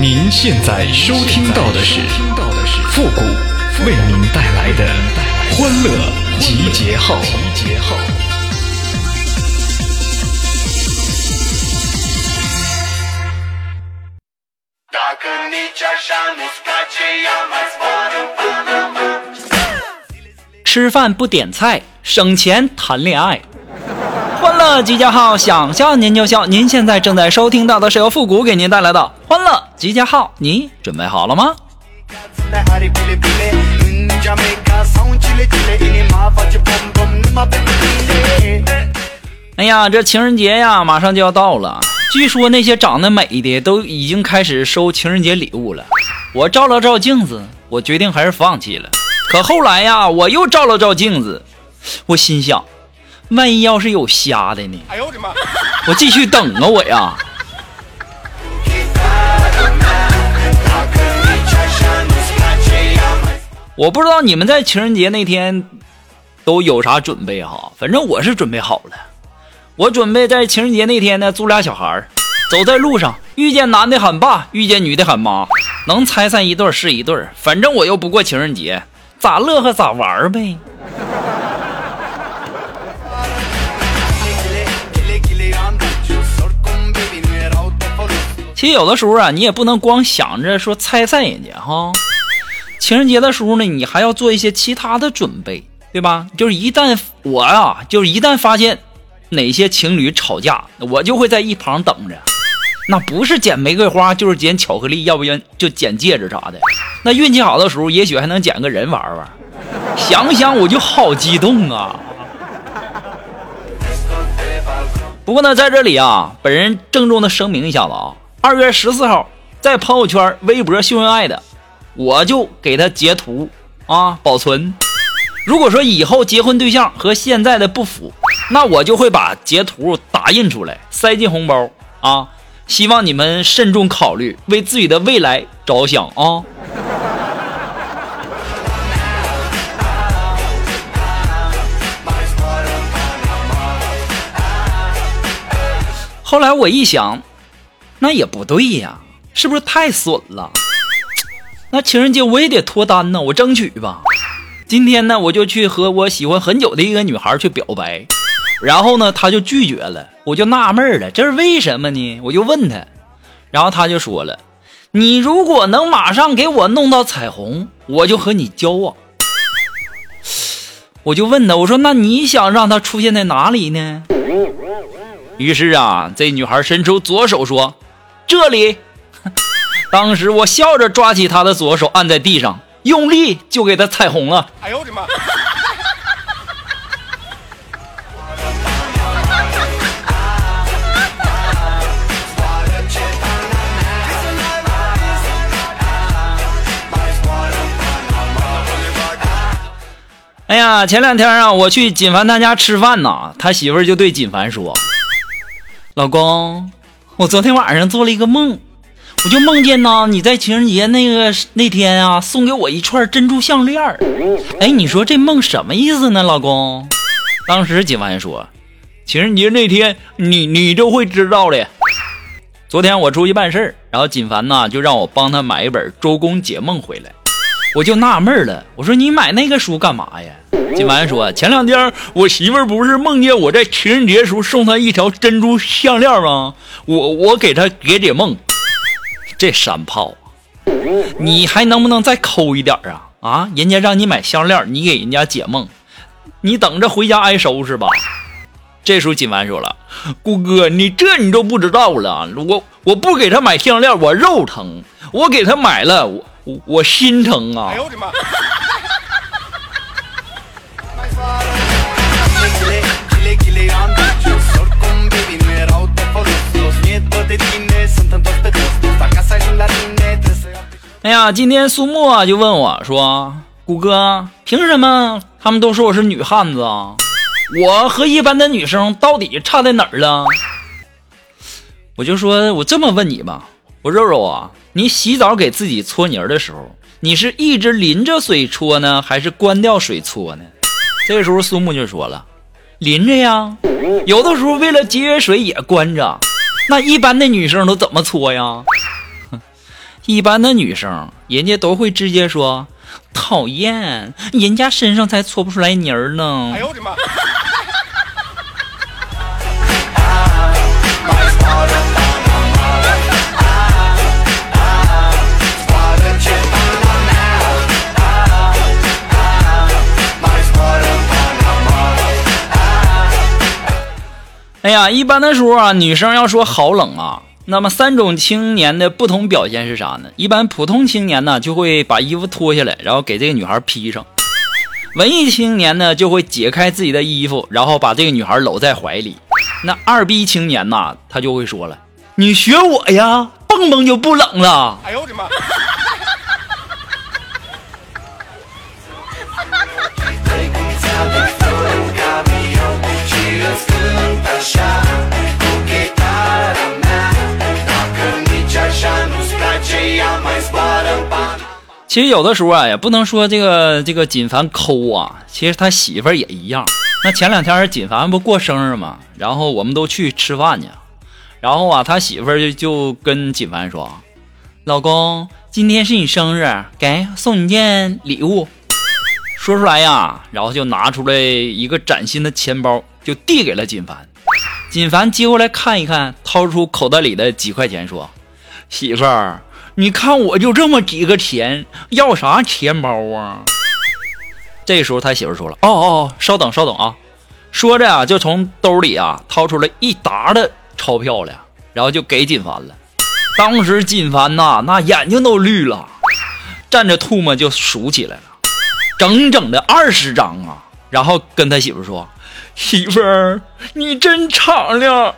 您现在收听到的是复古为您带来的欢乐集结号。吃饭不点菜，省钱谈恋爱。欢乐集结号，想笑您就笑。您现在正在收听到的是由复古给您带来的欢乐集结号，你准备好了吗？哎呀，这情人节呀，马上就要到了。据说那些长得美的都已经开始收情人节礼物了。我照了照镜子，我决定还是放弃了。可后来呀，我又照了照镜子，我心想。万一要是有瞎的呢？哎呦我的妈！我继续等啊我呀！我不知道你们在情人节那天都有啥准备哈？反正我是准备好了。我准备在情人节那天呢，租俩小孩走在路上，遇见男的喊爸，遇见女的喊妈，能拆散一对是一对反正我又不过情人节，咋乐呵咋玩呗。其实有的时候啊，你也不能光想着说拆散人家哈。情人节的时候呢，你还要做一些其他的准备，对吧？就是一旦我啊，就是一旦发现哪些情侣吵架，我就会在一旁等着。那不是捡玫瑰花，就是捡巧克力，要不然就捡戒指啥的。那运气好的时候，也许还能捡个人玩玩。想想我就好激动啊！不过呢，在这里啊，本人郑重的声明一下子啊。二月十四号，在朋友圈、微博秀恩爱的，我就给他截图啊保存。如果说以后结婚对象和现在的不符，那我就会把截图打印出来塞进红包啊。希望你们慎重考虑，为自己的未来着想啊。后来我一想。那也不对呀，是不是太损了？那情人节我也得脱单呢，我争取吧。今天呢，我就去和我喜欢很久的一个女孩去表白，然后呢，她就拒绝了，我就纳闷了，这是为什么呢？我就问她，然后她就说了：“你如果能马上给我弄到彩虹，我就和你交往。”我就问她，我说：“那你想让她出现在哪里呢？”于是啊，这女孩伸出左手说。这里，当时我笑着抓起他的左手，按在地上，用力就给他踩红了。哎呦我的妈！哎呀，前两天啊，我去锦凡他家吃饭呢，他媳妇就对锦凡说：“老公。”我昨天晚上做了一个梦，我就梦见呢你在情人节那个那天啊送给我一串珍珠项链哎，你说这梦什么意思呢，老公？当时锦凡说，情人节那天你你就会知道的。昨天我出去办事儿，然后锦凡呢就让我帮他买一本《周公解梦》回来，我就纳闷了，我说你买那个书干嘛呀？锦凡说，前两天我媳妇儿不是梦见我在情人节时候送她一条珍珠项链吗？我我给她解解梦，这山炮，你还能不能再抠一点啊？啊，人家让你买项链，你给人家解梦，你等着回家挨收拾吧。这时候锦凡说了：“顾哥，你这你都不知道了，我我不给他买项链，我肉疼；我给他买了，我我我心疼啊。”哎呦我的妈！哎呀，今天苏木啊就问我说：“谷哥，凭什么他们都说我是女汉子啊？我和一般的女生到底差在哪儿了？”我就说：“我这么问你吧，我肉肉啊，你洗澡给自己搓泥儿的时候，你是一直淋着水搓呢，还是关掉水搓呢？”这个时候苏木就说了：“淋着呀，有的时候为了节约水也关着。那一般的女生都怎么搓呀？”一般的女生，人家都会直接说讨厌，人家身上才搓不出来泥儿呢。哎呦我的妈！哎呀，一般的时候啊，女生要说好冷啊，那么三种青年的不同表现是啥呢？一般普通青年呢就会把衣服脱下来，然后给这个女孩披上；文艺青年呢就会解开自己的衣服，然后把这个女孩搂在怀里。那二逼青年呐，他就会说了：“你学我呀，蹦蹦就不冷了。”哎呦我的妈！其实有的时候啊，也不能说这个这个锦凡抠啊，其实他媳妇儿也一样。那前两天锦凡不过生日嘛，然后我们都去吃饭去，然后啊，他媳妇儿就就跟锦凡说：“老公，今天是你生日，给送你件礼物。”说出来呀，然后就拿出来一个崭新的钱包，就递给了锦凡。锦凡接过来看一看，掏出口袋里的几块钱，说：“媳妇儿。”你看我就这么几个钱，要啥钱包啊？这时候他媳妇说了：“哦哦，稍等稍等啊！”说着啊，就从兜里啊掏出了一沓的钞票来，然后就给锦凡了。当时锦凡呐，那眼睛都绿了，蘸着唾沫就数起来了，整整的二十张啊！然后跟他媳妇说：“媳妇儿，你真敞亮。”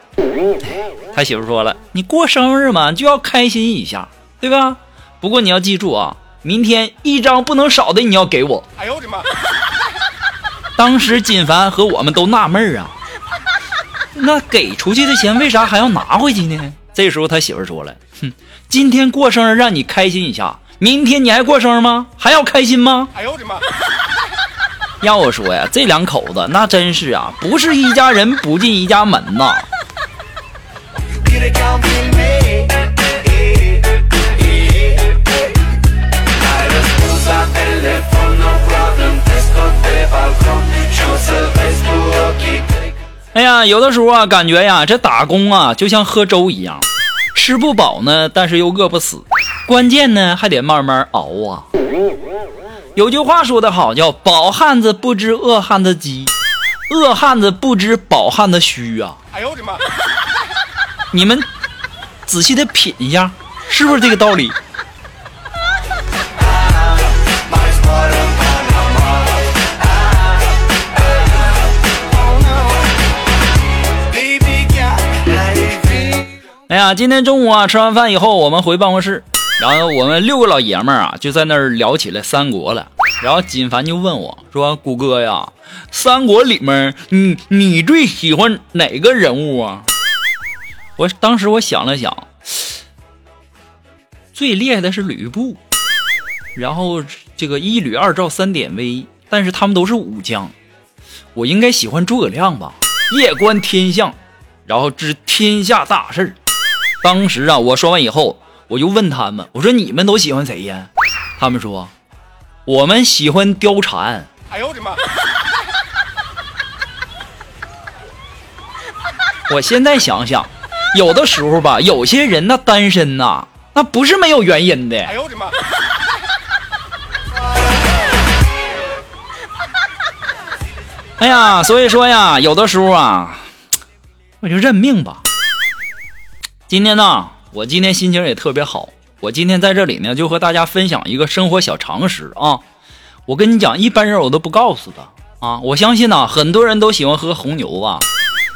他媳妇说了：“你过生日嘛，就要开心一下。”对吧？不过你要记住啊，明天一张不能少的你要给我。哎呦我的妈！当时金凡和我们都纳闷啊，那给出去的钱为啥还要拿回去呢？这时候他媳妇说了，哼，今天过生日让你开心一下，明天你还过生日吗？还要开心吗？哎呦我的妈！要我说呀，这两口子那真是啊，不是一家人不进一家门呐。哎呀，有的时候啊，感觉呀，这打工啊，就像喝粥一样，吃不饱呢，但是又饿不死，关键呢，还得慢慢熬啊。有句话说得好，叫“饱汉子不知饿汉子饥，饿汉子不知饱汉子虚”啊。哎呦我的妈！你们仔细的品一下，是不是这个道理？哎呀，今天中午啊，吃完饭以后，我们回办公室，然后我们六个老爷们儿啊，就在那儿聊起了三国了。然后金凡就问我说：“谷哥呀，三国里面，你你最喜欢哪个人物啊？”我当时我想了想，最厉害的是吕布，然后这个一吕二赵三典韦，但是他们都是武将，我应该喜欢诸葛亮吧？夜观天象，然后知天下大事儿。当时啊，我说完以后，我就问他们：“我说你们都喜欢谁呀？”他们说：“我们喜欢貂蝉。”哎呦我的妈！我现在想想，有的时候吧，有些人那单身呐，那不是没有原因的。哎呦我的妈！哎呀，所以说呀，有的时候啊，我就认命吧。今天呢，我今天心情也特别好。我今天在这里呢，就和大家分享一个生活小常识啊。我跟你讲，一般人我都不告诉的啊。我相信呢，很多人都喜欢喝红牛吧。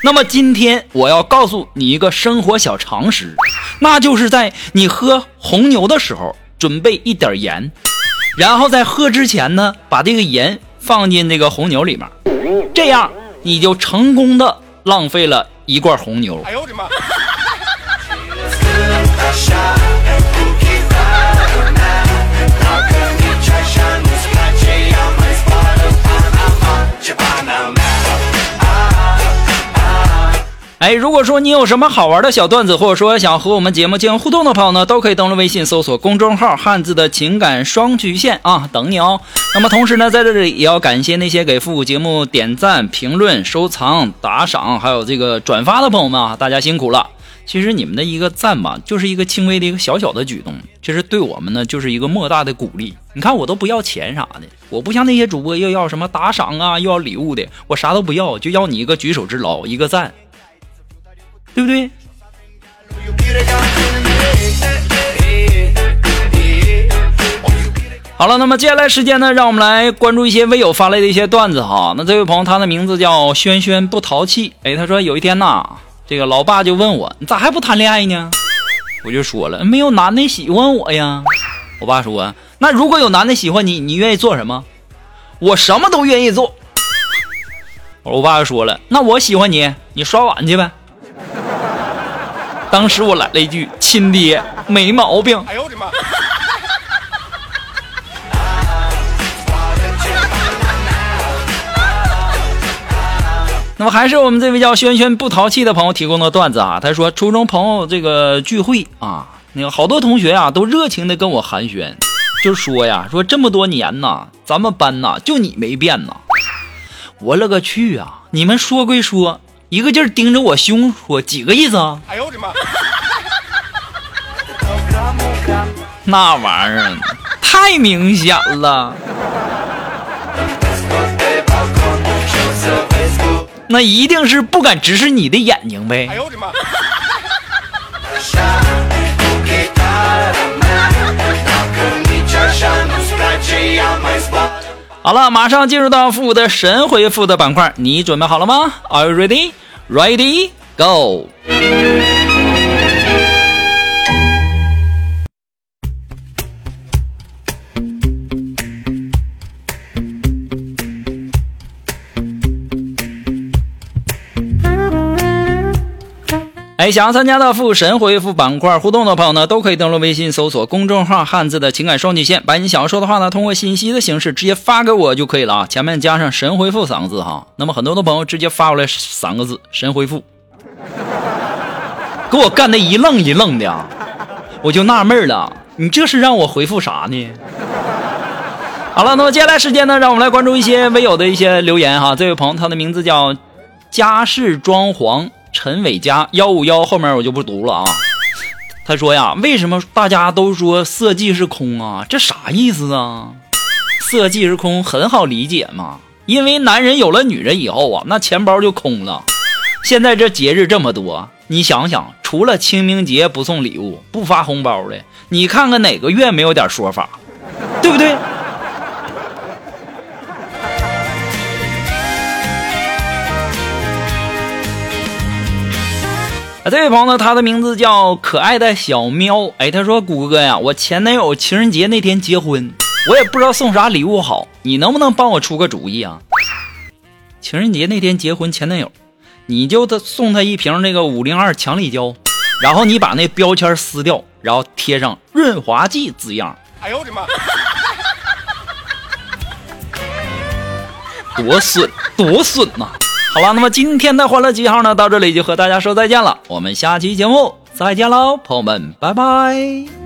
那么今天我要告诉你一个生活小常识，那就是在你喝红牛的时候，准备一点盐，然后在喝之前呢，把这个盐放进这个红牛里面，这样你就成功的浪费了一罐红牛。哎呦我的妈！哎，如果说你有什么好玩的小段子，或者说想和我们节目进行互动的朋友呢，都可以登录微信搜索公众号“汉字的情感双曲线”啊，等你哦。那么同时呢，在这里也要感谢那些给复古节目点赞、评论、收藏、打赏，还有这个转发的朋友们啊，大家辛苦了。其实你们的一个赞吧，就是一个轻微的一个小小的举动，其实对我们呢，就是一个莫大的鼓励。你看我都不要钱啥的，我不像那些主播又要什么打赏啊，又要礼物的，我啥都不要，就要你一个举手之劳，一个赞。对不对？好了，那么接下来时间呢，让我们来关注一些微友发来的一些段子哈。那这位朋友，他的名字叫轩轩不淘气。哎，他说有一天呐，这个老爸就问我，你咋还不谈恋爱呢？我就说了，没有男的喜欢我呀。我爸说，那如果有男的喜欢你，你愿意做什么？我什么都愿意做。我爸就说了，那我喜欢你，你刷碗去呗。当时我来了一句：“亲爹，没毛病。”哎呦我的妈！那么还是我们这位叫轩轩不淘气的朋友提供的段子啊。他说，初中朋友这个聚会啊，那个好多同学啊都热情的跟我寒暄，就说呀，说这么多年呐，咱们班呐就你没变呐。我勒个去啊！你们说归说。一个劲儿盯着我胸说几个意思啊？哎呦我的妈！那玩意儿太明显了，那一定是不敢直视你的眼睛呗。哎呦我的妈！好了，马上进入到复古的神回复的板块，你准备好了吗？Are you ready? Ready, go. 哎，想要参加到复神回复板块互动的朋友呢，都可以登录微信搜索公众号“汉字的情感双曲线”，把你想要说的话呢，通过信息的形式直接发给我就可以了啊，前面加上“神回复”三个字哈。那么很多的朋友直接发过来三个字“神回复”，给我干的一愣一愣的，我就纳闷了，你这是让我回复啥呢？好了，那么接下来时间呢，让我们来关注一些微友的一些留言哈。这位朋友他的名字叫家世装潢。陈伟佳幺五幺后面我就不读了啊。他说呀，为什么大家都说色即是空啊？这啥意思啊？色即是空很好理解嘛，因为男人有了女人以后啊，那钱包就空了。现在这节日这么多，你想想，除了清明节不送礼物、不发红包的，你看看哪个月没有点说法，对不对？啊，这位朋友呢，他的名字叫可爱的小喵。哎，他说：“谷歌呀，我前男友情人节那天结婚，我也不知道送啥礼物好，你能不能帮我出个主意啊？”情人节那天结婚，前男友，你就他送他一瓶那个五零二强力胶，然后你把那标签撕掉，然后贴上润滑剂字样。哎呦我的妈！多损，多损呐！好了，那么今天的欢乐记号呢，到这里就和大家说再见了。我们下期节目再见喽，朋友们，拜拜。